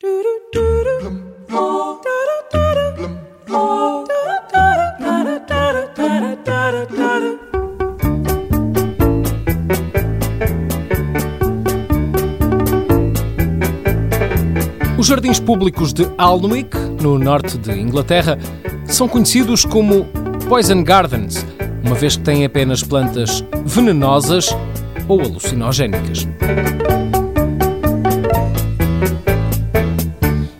Os jardins públicos de Alnwick, no norte de Inglaterra, são conhecidos como Poison Gardens, uma vez que têm apenas plantas venenosas ou alucinogénicas.